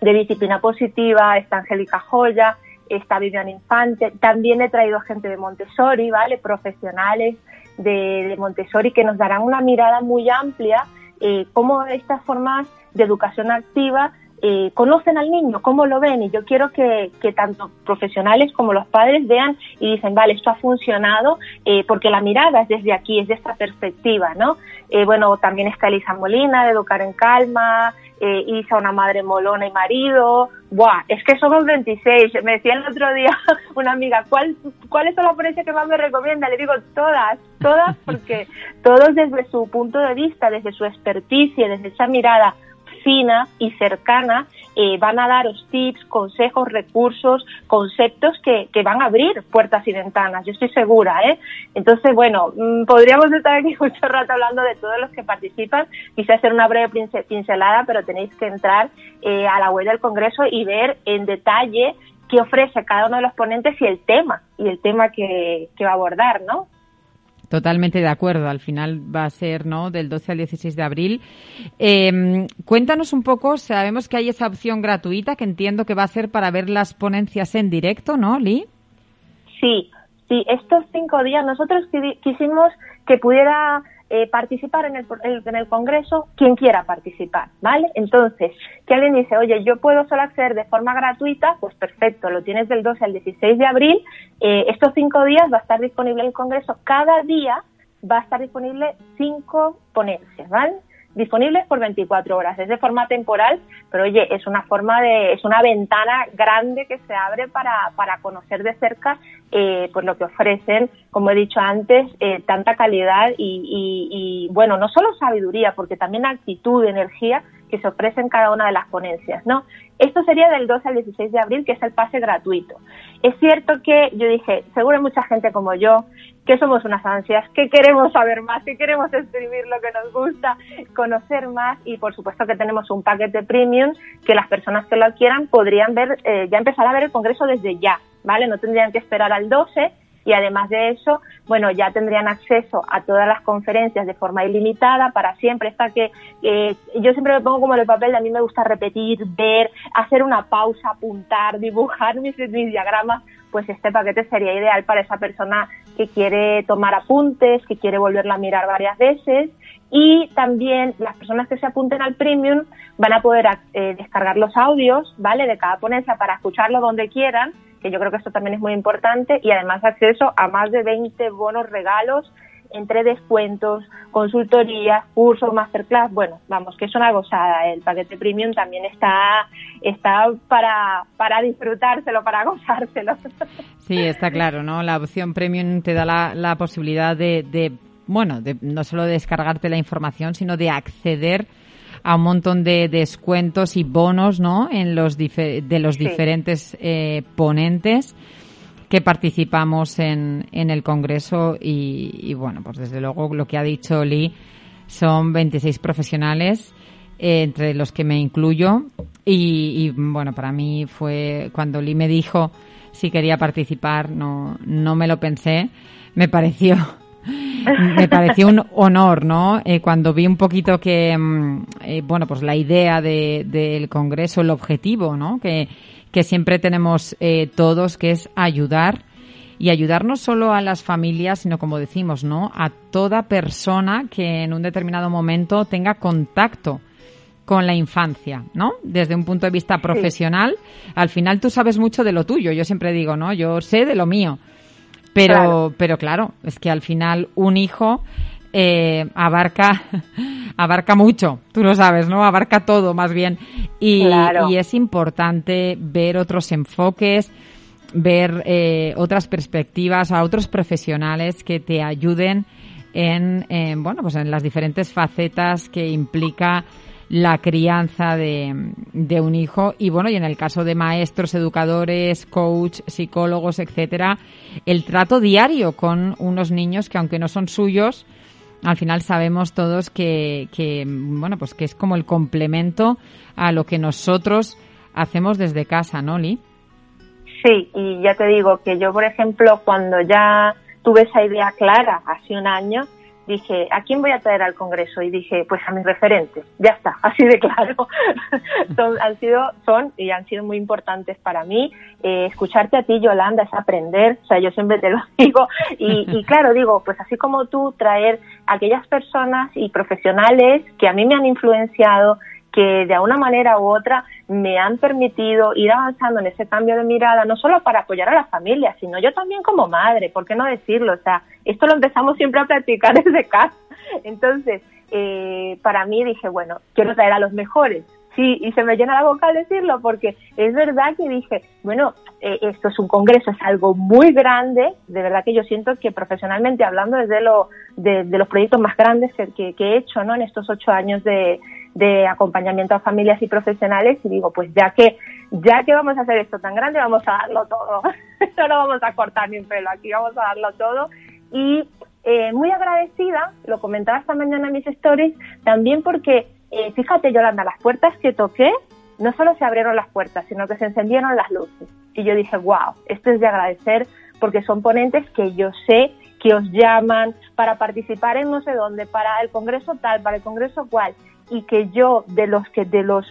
de disciplina positiva, está Angélica Joya, está Vivian Infante, también he traído gente de Montessori, ¿vale? Profesionales de, Montessori que nos darán una mirada muy amplia, eh, cómo estas formas de educación activa eh, conocen al niño, cómo lo ven, y yo quiero que, tanto profesionales como los padres vean y dicen, vale, esto ha funcionado, eh, porque la mirada es desde aquí, es de esta perspectiva, ¿no? Eh, bueno, también está Elisa Molina, de Educar en Calma, Isa, una madre molona y marido, ¡buah! Es que somos 26, me decía el otro día una amiga, ¿cuál, ¿cuál es la que más me recomienda? Le digo, todas, todas, porque todos desde su punto de vista, desde su experticia, desde esa mirada fina y cercana, eh, van a daros tips, consejos, recursos, conceptos que, que, van a abrir puertas y ventanas, yo estoy segura. ¿eh? Entonces, bueno, mm, podríamos estar aquí mucho rato hablando de todos los que participan, quise hacer una breve pincelada, pero tenéis que entrar eh, a la web del Congreso y ver en detalle qué ofrece cada uno de los ponentes y el tema, y el tema que, que va a abordar, ¿no? Totalmente de acuerdo. Al final va a ser, ¿no? Del 12 al 16 de abril. Eh, cuéntanos un poco. Sabemos que hay esa opción gratuita que entiendo que va a ser para ver las ponencias en directo, ¿no, Lee? Sí, sí. Estos cinco días nosotros quisimos que pudiera eh, participar en el, en el Congreso quien quiera participar, ¿vale? Entonces, que alguien dice, oye, yo puedo solo acceder de forma gratuita, pues perfecto, lo tienes del 12 al 16 de abril, eh, estos cinco días va a estar disponible el Congreso, cada día va a estar disponible cinco ponencias, ¿vale? Disponibles por 24 horas. Es de forma temporal, pero oye, es una forma de, es una ventana grande que se abre para, para conocer de cerca eh, pues lo que ofrecen, como he dicho antes, eh, tanta calidad y, y, bueno, no solo sabiduría, porque también actitud, energía que se ofrece en cada una de las ponencias, ¿no? Esto sería del 12 al 16 de abril, que es el pase gratuito. Es cierto que yo dije, seguro hay mucha gente como yo, que somos unas ansias, que queremos saber más, que queremos escribir lo que nos gusta, conocer más y por supuesto que tenemos un paquete premium que las personas que lo quieran podrían ver, eh, ya empezar a ver el Congreso desde ya, ¿vale? No tendrían que esperar al 12 y además de eso, bueno, ya tendrían acceso a todas las conferencias de forma ilimitada para siempre. Esta que yo siempre me pongo como el papel, a mí me gusta repetir, ver, hacer una pausa, apuntar, dibujar mis, mis diagramas, pues este paquete sería ideal para esa persona que quiere tomar apuntes, que quiere volverla a mirar varias veces y también las personas que se apunten al premium van a poder eh, descargar los audios, ¿vale? De cada ponencia para escucharlo donde quieran que yo creo que esto también es muy importante, y además acceso a más de 20 bonos regalos entre descuentos, consultorías, cursos, masterclass, bueno, vamos, que es una gozada. El paquete premium también está, está para, para disfrutárselo, para gozárselo. Sí, está claro, ¿no? La opción premium te da la, la posibilidad de, de, bueno, de no solo descargarte la información, sino de acceder a un montón de descuentos y bonos, ¿no? En los de los diferentes eh, ponentes que participamos en, en el Congreso y, bueno, pues desde luego lo que ha dicho Lee son 26 profesionales eh, entre los que me incluyo. Y, y, bueno, para mí fue cuando Lee me dijo si quería participar, no, no me lo pensé, me pareció me pareció un honor, ¿no? Eh, cuando vi un poquito que, mm, eh, bueno, pues la idea del de, Congreso, el objetivo, ¿no? Que, que siempre tenemos eh, todos, que es ayudar y ayudar no solo a las familias, sino como decimos, ¿no? A toda persona que en un determinado momento tenga contacto con la infancia, ¿no? Desde un punto de vista profesional, al final tú sabes mucho de lo tuyo. Yo siempre digo, ¿no? Yo sé de lo mío pero, claro. pero claro, es que al final un hijo eh, abarca, abarca mucho, tú lo sabes, ¿no? Abarca todo más bien. Y, y es importante ver otros enfoques, ver eh, otras perspectivas, a otros profesionales que te ayuden en, en, bueno, pues en las diferentes facetas que implica la crianza de, de, un hijo y bueno, y en el caso de maestros, educadores, coach, psicólogos, etcétera, el trato diario con unos niños que aunque no son suyos, al final sabemos todos que, que bueno, pues que es como el complemento a lo que nosotros hacemos desde casa, ¿no, Lee? Sí, y ya te digo que yo, por ejemplo, cuando ya tuve esa idea clara hace un año, dije, ¿a quién voy a traer al Congreso? Y dije, pues a mis referentes, ya está, así de claro. son, han sido, son y han sido muy importantes para mí. Eh, escucharte a ti, Yolanda, es aprender, o sea, yo siempre te lo digo. Y, y claro, digo, pues así como tú, traer aquellas personas y profesionales que a mí me han influenciado, que de una manera u otra me han permitido ir avanzando en ese cambio de mirada, no solo para apoyar a la familia, sino yo también como madre, ¿por qué no decirlo? O sea, esto lo empezamos siempre a practicar desde casa. Entonces, eh, para mí dije, bueno, quiero traer a los mejores, Sí, y se me llena la boca al decirlo porque es verdad que dije, bueno, eh, esto es un congreso, es algo muy grande, de verdad que yo siento que profesionalmente hablando desde lo, de, los proyectos más grandes que, he hecho ¿no? en estos ocho años de, de acompañamiento a familias y profesionales y digo, pues ya que ya que vamos a hacer esto tan grande, vamos a darlo todo. no lo vamos a cortar ni un pelo, aquí vamos a darlo todo. Y eh, muy agradecida, lo comentaba esta mañana en mis stories, también porque eh, fíjate, Yolanda, las puertas que toqué, no solo se abrieron las puertas, sino que se encendieron las luces. Y yo dije, wow, esto es de agradecer porque son ponentes que yo sé que os llaman para participar en no sé dónde, para el congreso tal, para el congreso cual, y que yo de los que de los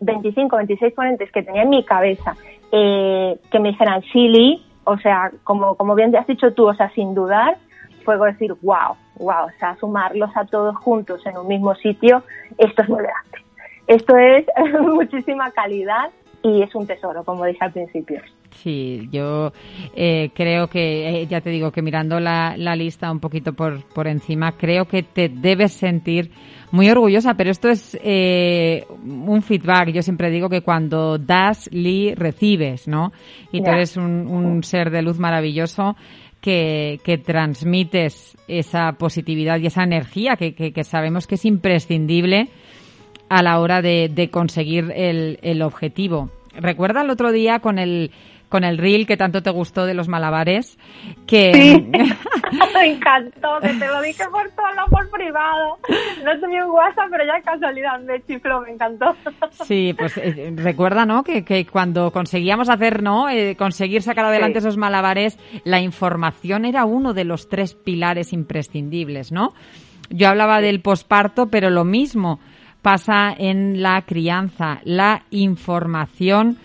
25, 26 ponentes que tenía en mi cabeza, eh, que me dijeran sí, o sea, como, como bien te has dicho tú, o sea, sin dudar, fue decir, wow, wow, o sea, sumarlos a todos juntos en un mismo sitio, esto es muy grande. Esto es muchísima calidad y es un tesoro, como dije al principio. Sí, yo eh, creo que, eh, ya te digo que mirando la, la lista un poquito por, por encima, creo que te debes sentir muy orgullosa, pero esto es eh, un feedback. Yo siempre digo que cuando das, li, recibes, ¿no? Y tú eres un, un ser de luz maravilloso que, que, transmites esa positividad y esa energía que, que, que, sabemos que es imprescindible a la hora de, de conseguir el, el objetivo. Recuerda el otro día con el con el reel que tanto te gustó de los malabares, que... Sí, me encantó, que te lo dije por todo, por privado. No tenía un WhatsApp, pero ya casualidad me chifló, me encantó. Sí, pues eh, recuerda, ¿no? Que, que, cuando conseguíamos hacer, ¿no? Eh, conseguir sacar adelante sí. esos malabares, la información era uno de los tres pilares imprescindibles, ¿no? Yo hablaba del posparto, pero lo mismo pasa en la crianza, la información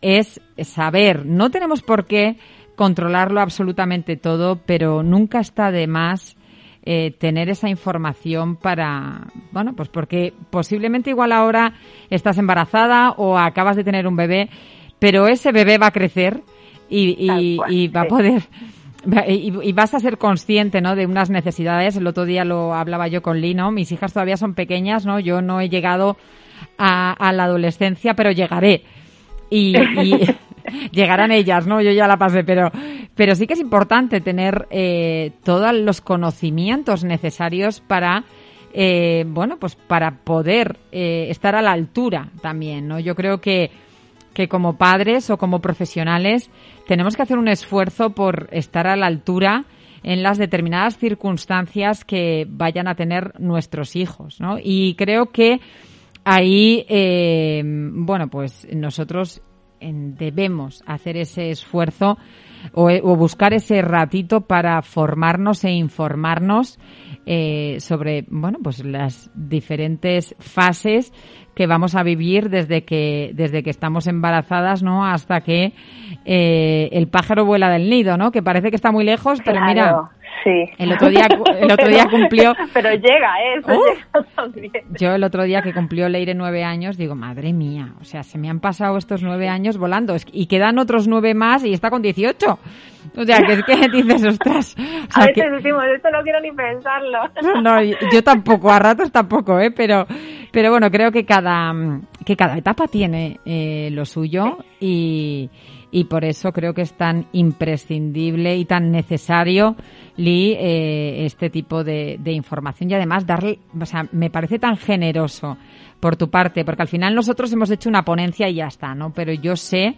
es saber. No tenemos por qué controlarlo absolutamente todo, pero nunca está de más eh, tener esa información para, bueno, pues porque posiblemente igual ahora estás embarazada o acabas de tener un bebé, pero ese bebé va a crecer y, y, cual, y va sí. a poder y, y, vas a ser consciente, ¿no? De unas necesidades. El otro día lo hablaba yo con Lino. Mis hijas todavía son pequeñas, ¿no? Yo no he llegado a, a la adolescencia, pero llegaré y, y llegarán ellas, ¿no? Yo ya la pasé, pero, pero sí que es importante tener eh, todos los conocimientos necesarios para, eh, bueno, pues para poder eh, estar a la altura también, ¿no? Yo creo que, que como padres o como profesionales tenemos que hacer un esfuerzo por estar a la altura en las determinadas circunstancias que vayan a tener nuestros hijos, ¿no? Y creo que ahí, eh, bueno, pues nosotros debemos hacer ese esfuerzo o, buscar ese ratito para formarnos e informarnos eh, sobre, bueno, pues las diferentes fases que vamos a vivir desde que desde que estamos embarazadas, ¿no? Hasta que eh, el pájaro vuela del nido, ¿no? Que parece que está muy lejos, pero claro. mira, Sí. El otro día, el otro día cumplió. Pero llega, ¿eh? Eso uh, llega también. Yo el otro día que cumplió Leire nueve años, digo, madre mía, o sea, se me han pasado estos nueve años volando y quedan otros nueve más y está con dieciocho. O sea, que es que dices, ostras. O sea, a veces que... decimos, esto no quiero ni pensarlo. No, yo tampoco, a ratos tampoco, ¿eh? Pero, pero bueno, creo que cada, que cada etapa tiene eh, lo suyo y y por eso creo que es tan imprescindible y tan necesario, Lee, eh, este tipo de, de, información y además darle, o sea, me parece tan generoso por tu parte, porque al final nosotros hemos hecho una ponencia y ya está, ¿no? Pero yo sé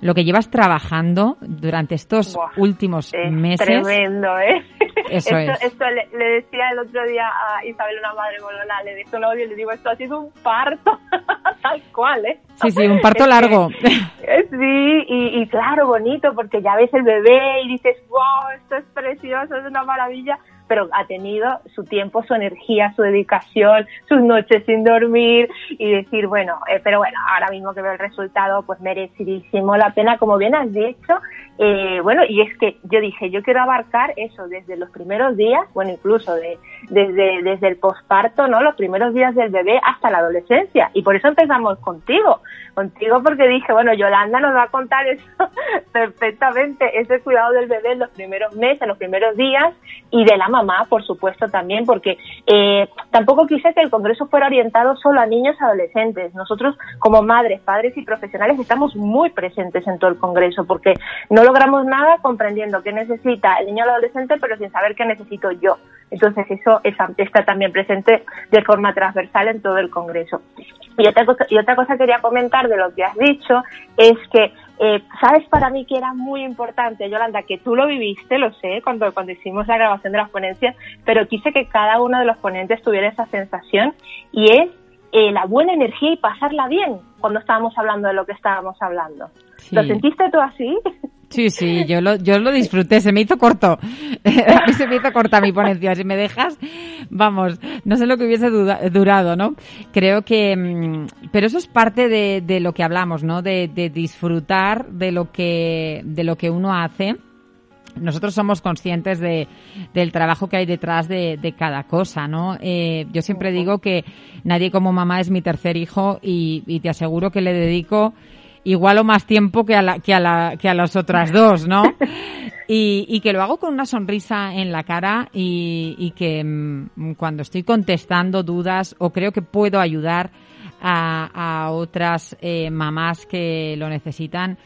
lo que llevas trabajando durante estos Buah, últimos es meses. Tremendo, ¿eh? Eso esto, es. Esto le, le, decía el otro día a Isabel, una madre molona, le dijo un audio y le digo, esto ha sido un parto, tal cual, ¿eh? Sí, sí, un parto largo. Que, sí, y, y, claro, bonito, porque ya ves el bebé y dices, wow, esto es precioso, es una maravilla, pero ha tenido su tiempo, su energía, su dedicación, sus noches sin dormir y decir, bueno, eh, pero bueno, ahora mismo que veo el resultado, pues merecidísimo la pena, como bien has dicho. Eh, bueno, y es que yo dije, yo quiero abarcar eso desde los primeros días, bueno, incluso de, desde, desde el posparto, ¿no? Los primeros días del bebé hasta la adolescencia. Y por eso empezamos contigo, contigo porque dije, bueno, Yolanda nos va a contar eso perfectamente, ese cuidado del bebé en los primeros meses, en los primeros días y de la mamá, por supuesto, también, porque eh, tampoco quise que el Congreso fuera orientado solo a niños y adolescentes. Nosotros, como madres, padres y profesionales, estamos muy presentes en todo el Congreso, porque no logramos nada comprendiendo qué necesita el niño o el adolescente, pero sin saber qué necesito yo. Entonces, eso está también presente de forma transversal en todo el Congreso. Y otra, cosa, y otra cosa quería comentar de lo que has dicho es que eh, sabes para mí que era muy importante, Yolanda, que tú lo viviste, lo sé, cuando, cuando hicimos la grabación de las ponencias, pero quise que cada uno de los ponentes tuviera esa sensación y es eh, la buena energía y pasarla bien cuando estábamos hablando de lo que estábamos hablando. Sí. ¿Lo sentiste tú así? Sí, sí, yo lo, yo lo disfruté, se me hizo corto. A mí se me hizo corta mi ponencia. Si me dejas, vamos, no sé lo que hubiese durado, ¿no? Creo que, mm, pero eso es parte de, de lo que hablamos, ¿no? De, de, disfrutar de lo que, de lo que uno hace nosotros somos conscientes de, del trabajo que hay detrás de, cada cosa, ¿no? Eh, yo siempre digo que nadie como mamá es mi tercer hijo y, te aseguro que le dedico igual o más tiempo que a, la, que a, la, que a las otras dos, ¿no? Y, que lo hago con una sonrisa en la cara y, que mm, cuando estoy contestando dudas o creo que puedo ayudar a, otras eh, mamás que lo necesitan,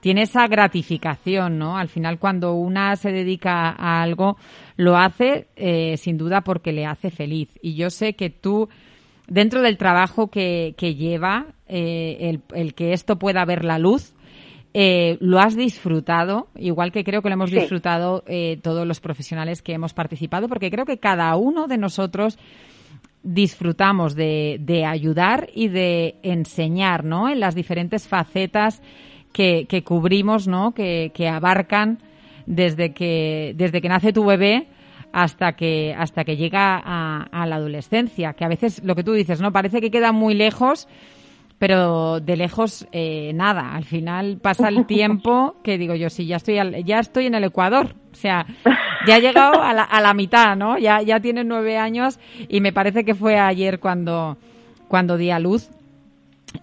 tiene esa gratificación, ¿no? Al final, cuando una se dedica a algo, lo hace eh, sin duda porque le hace feliz. Y yo sé que tú, dentro del trabajo que, que lleva, eh, el, que esto pueda ver la luz, eh, lo has disfrutado, igual que creo que lo hemos disfrutado todos los profesionales que hemos participado, porque creo que cada uno de nosotros disfrutamos de, de ayudar y de enseñar, ¿no? En las diferentes facetas que, que cubrimos, ¿no? Que, que abarcan desde que, desde que nace tu bebé hasta que, hasta que llega a, a, la adolescencia, que a veces lo que tú dices, ¿no? Parece que queda muy lejos, pero de lejos eh, nada. Al final pasa el tiempo que digo yo, sí, ya estoy, ya estoy en el Ecuador. O sea, ya he llegado a la, a la mitad, ¿no? Ya, ya tiene nueve años y me parece que fue ayer cuando, cuando di a luz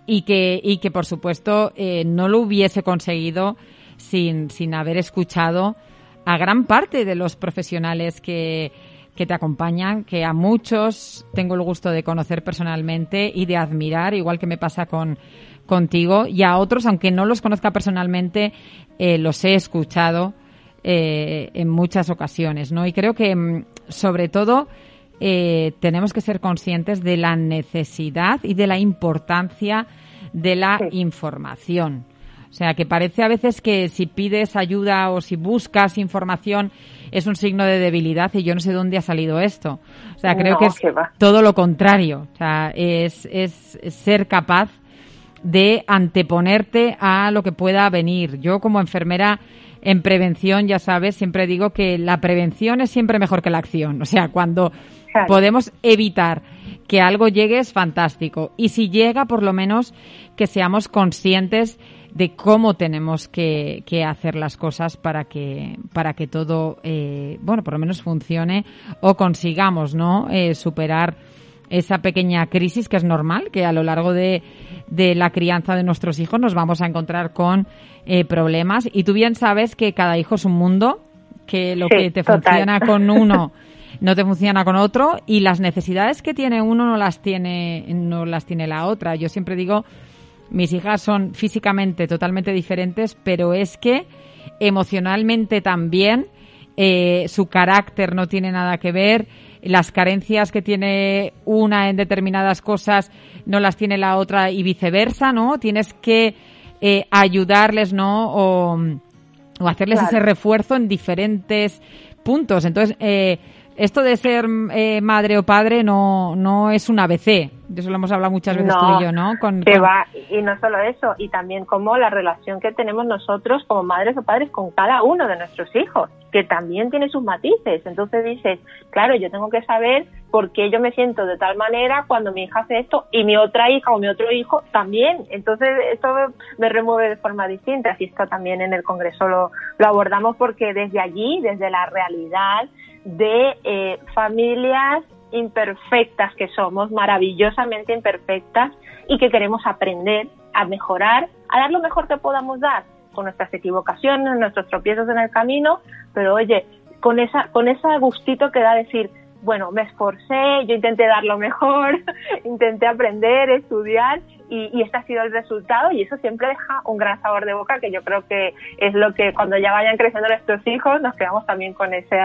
y que, y que por supuesto eh, no lo hubiese conseguido sin, sin haber escuchado a gran parte de los profesionales que, que te acompañan, que a muchos tengo el gusto de conocer personalmente y de admirar, igual que me pasa con contigo, y a otros, aunque no los conozca personalmente, eh, los he escuchado eh, en muchas ocasiones, ¿no? Y creo que, mm, sobre todo, eh, tenemos que ser conscientes de la necesidad y de la importancia de la información. O sea, que parece a veces que si pides ayuda o si buscas información es un signo de debilidad y yo no sé dónde ha salido esto. O sea, creo que es todo lo contrario. O sea, es, es ser capaz de anteponerte a lo que pueda venir. Yo como enfermera en prevención, ya sabes, siempre digo que la prevención es siempre mejor que la acción. O sea, cuando podemos evitar que algo llegue es fantástico. Y si llega, por lo menos que seamos conscientes de cómo tenemos que, hacer las cosas para que, para que todo, eh, bueno, por lo menos funcione o consigamos, ¿no? Eh, superar esa pequeña crisis que es normal, que a lo largo de, de la crianza de nuestros hijos nos vamos a encontrar con eh, problemas. Y tú bien sabes que cada hijo es un mundo, que lo que te funciona con uno no te funciona con otro y las necesidades que tiene uno no las tiene, no las tiene la otra. Yo siempre digo, mis hijas son físicamente totalmente diferentes, pero es que emocionalmente también eh, su carácter no tiene nada que ver, las carencias que tiene una en determinadas cosas no las tiene la otra y viceversa, ¿no? Tienes que eh, ayudarles, ¿no? O, hacerles ese refuerzo en diferentes puntos. Entonces, eh, esto de ser eh, madre o padre no, no es un ABC. De eso lo hemos hablado muchas veces tú y yo, ¿no? Con, Va, y no solo eso, y también como la relación que tenemos nosotros como madres o padres con cada uno de nuestros hijos, que también tiene sus matices. Entonces dices, claro, yo tengo que saber por qué yo me siento de tal manera cuando mi hija hace esto y mi otra hija o mi otro hijo también. Entonces esto me remueve de forma distinta. Así esto también en el Congreso lo, lo abordamos porque desde allí, desde la realidad, de eh, familias imperfectas que somos, maravillosamente imperfectas y que queremos aprender a mejorar, a dar lo mejor que podamos dar con nuestras equivocaciones, nuestros tropiezos en el camino, pero oye, con esa con ese gustito que da decir, bueno, me esforcé, yo intenté dar lo mejor, intenté aprender, estudiar y, este ha sido el resultado y eso siempre deja un gran sabor de boca que yo creo que es lo que cuando ya vayan creciendo nuestros hijos nos quedamos también con ese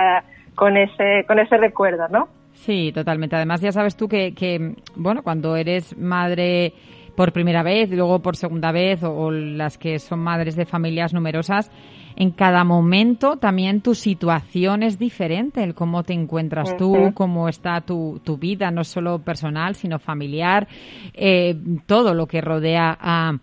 con ese, con ese recuerdo, ¿no? Sí, totalmente. Además, ya sabes tú que, que bueno, cuando eres madre por primera vez, luego por segunda vez, o, las que son madres de familias numerosas, en cada momento también tu situación es diferente, el cómo te encuentras tú, cómo está tu, tu, vida, no solo personal, sino familiar, eh, todo lo que rodea a,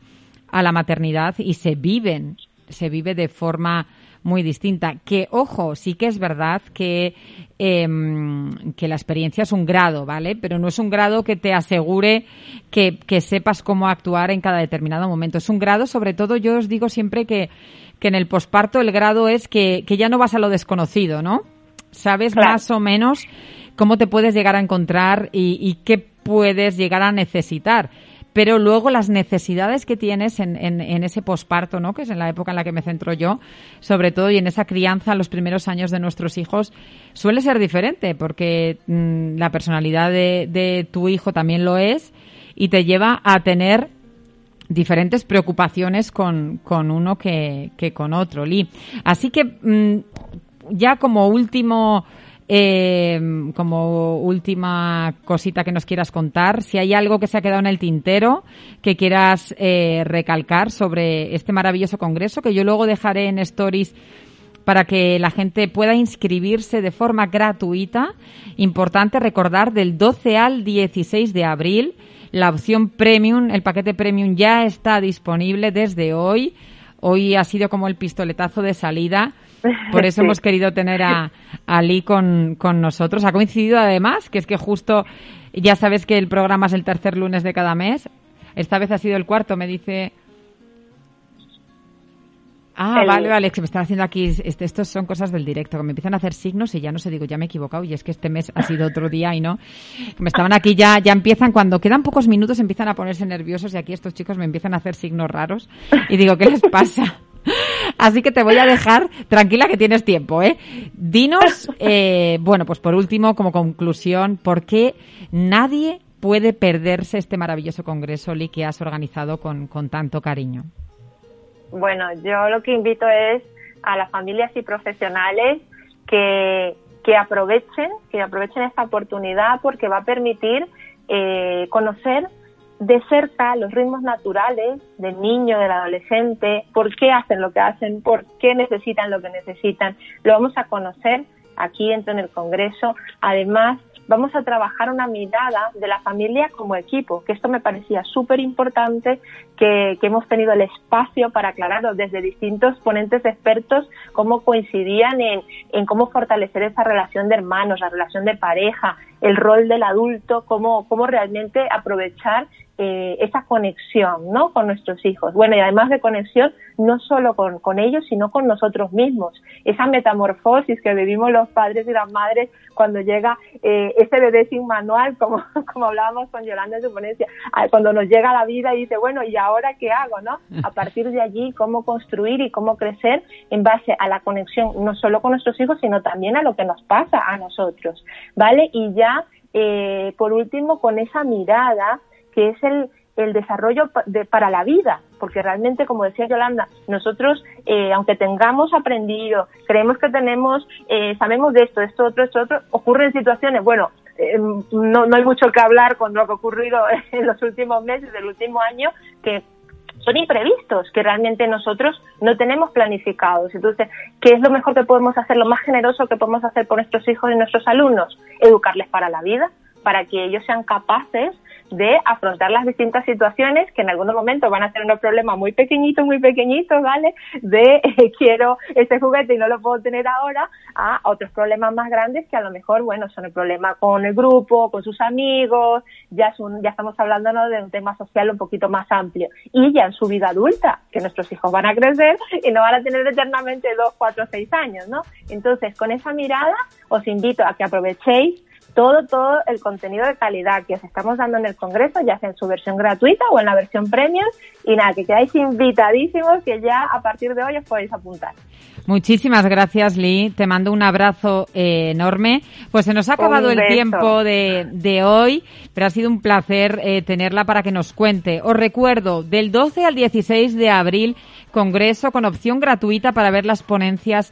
a la maternidad y se viven, se vive de forma muy distinta. Que, ojo, sí que es verdad que, em, que la experiencia es un grado, ¿vale? Pero no es un grado que te asegure que, que sepas cómo actuar en cada determinado momento. Es un grado, sobre todo, yo os digo siempre que, que en el posparto el grado es que, que ya no vas a lo desconocido, ¿no? Sabes más o menos cómo te puedes llegar a encontrar y, y qué puedes llegar a necesitar pero luego las necesidades que tienes en, en, ese posparto, ¿no? que es en la época en la que me centro yo, sobre todo, y en esa crianza, los primeros años de nuestros hijos, suele ser diferente, porque mm, la personalidad de, de tu hijo también lo es y te lleva a tener diferentes preocupaciones con, con uno que, que, con otro, Lee. Así que mm, ya como último eh, como última cosita que nos quieras contar, si hay algo que se ha quedado en el tintero que quieras eh, recalcar sobre este maravilloso congreso, que yo luego dejaré en stories para que la gente pueda inscribirse de forma gratuita. Importante recordar del 12 al 16 de abril. La opción premium, el paquete premium ya está disponible desde hoy. Hoy ha sido como el pistoletazo de salida por eso hemos querido tener a, Ali con, con nosotros. Ha coincidido además, que es que justo, ya sabes que el programa es el tercer lunes de cada mes. Esta vez ha sido el cuarto, me dice Ah, vale, vale, que me están haciendo aquí, este, estos son cosas del directo, que me empiezan a hacer signos y ya no sé, digo, ya me he equivocado y es que este mes ha sido otro día y no. Me estaban aquí ya, ya empiezan, cuando quedan pocos minutos empiezan a ponerse nerviosos y aquí estos chicos me empiezan a hacer signos raros y digo, ¿qué les pasa? Así que te voy a dejar tranquila que tienes tiempo, ¿eh? Dinos, eh, bueno, pues por último, como conclusión, ¿por qué nadie puede perderse este maravilloso congreso, Lee, que has organizado con, con tanto cariño? Bueno, yo lo que invito es a las familias y profesionales que, que aprovechen, que aprovechen esta oportunidad porque va a permitir eh, conocer de cerca los ritmos naturales del niño, del adolescente, por qué hacen lo que hacen, por qué necesitan lo que necesitan. Lo vamos a conocer aquí dentro en el Congreso. Además, vamos a trabajar una mirada de la familia como equipo, que esto me parecía súper importante, que, hemos tenido el espacio para aclararlo desde distintos ponentes expertos, cómo coincidían en, en cómo fortalecer esa relación de hermanos, la relación de pareja, el rol del adulto, cómo, cómo realmente aprovechar eh, esa conexión ¿no? con nuestros hijos. Bueno, y además de conexión, no solo con, ellos, sino con nosotros mismos. Esa metamorfosis que vivimos los padres y las madres cuando llega eh, ese bebé sin manual, como, como hablábamos con Yolanda en su ponencia, cuando nos llega la vida y dice, bueno, ¿y ahora qué hago? ¿no? A partir de allí, cómo construir y cómo crecer en base a la conexión, no solo con nuestros hijos, sino también a lo que nos pasa a nosotros. ¿Vale? Y ya, eh, por último, con esa mirada que es el, el desarrollo de, para la vida, porque realmente, como decía Yolanda, nosotros, eh, aunque tengamos aprendido, creemos que tenemos, eh, sabemos de esto, esto, otro, esto, otro, ocurren situaciones, bueno, eh, no, no hay mucho que hablar con lo que ha ocurrido en los últimos meses, del último año, que son imprevistos, que realmente nosotros no tenemos planificados. Entonces, ¿qué es lo mejor que podemos hacer, lo más generoso que podemos hacer por nuestros hijos y nuestros alumnos? Educarles para la vida, para que ellos sean capaces de afrontar las distintas situaciones que en algunos momentos van a tener unos problemas muy pequeñitos, muy pequeñitos, ¿vale? De eh, quiero ese juguete y no lo puedo tener ahora, a otros problemas más grandes que a lo mejor, bueno, son el problema con el grupo, con sus amigos, ya, son, ya estamos hablando de un tema social un poquito más amplio. Y ya en su vida adulta, que nuestros hijos van a crecer y no van a tener eternamente dos, cuatro, seis años, ¿no? Entonces, con esa mirada, os invito a que aprovechéis todo, todo el contenido de calidad que os estamos dando en el Congreso, ya sea en su versión gratuita o en la versión premium. Y nada, que quedáis invitadísimos, que ya a partir de hoy os podéis apuntar. Muchísimas gracias, Lee. Te mando un abrazo eh, enorme. Pues se nos ha acabado el tiempo de, de, hoy, pero ha sido un placer eh, tenerla para que nos cuente. Os recuerdo, del 12 al 16 de abril, Congreso con opción gratuita para ver las ponencias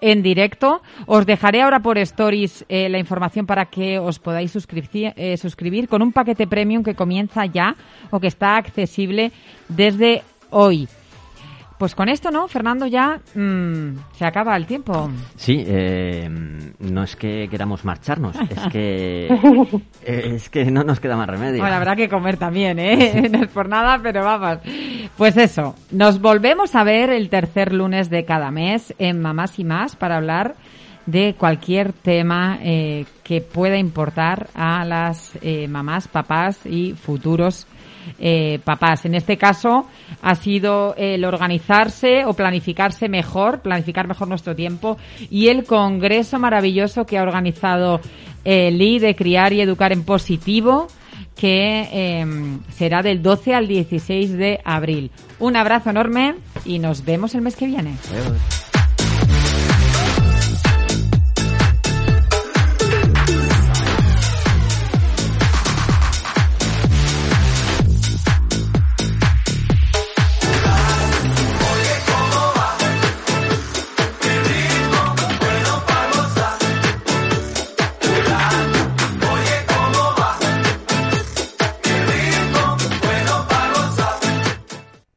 en directo. Os dejaré ahora por stories eh, la información para que os podáis eh, suscribir con un paquete premium que comienza ya o que está accesible desde hoy. Pues con esto, ¿no? Fernando, ya mmm, se acaba el tiempo. Sí, eh, no es que queramos marcharnos, es que es que no nos queda más remedio. Bueno, habrá que comer también, ¿eh? no es por nada, pero vamos. Pues eso, nos volvemos a ver el tercer lunes de cada mes en Mamás y Más para hablar de cualquier tema eh, que pueda importar a las eh, mamás, papás y futuros eh, papás. En este caso ha sido el organizarse o planificarse mejor, planificar mejor nuestro tiempo y el congreso maravilloso que ha organizado el I de Criar y Educar en Positivo que em, será del 12 al 16 de abril. Un abrazo enorme y nos vemos el mes que viene. Adiós.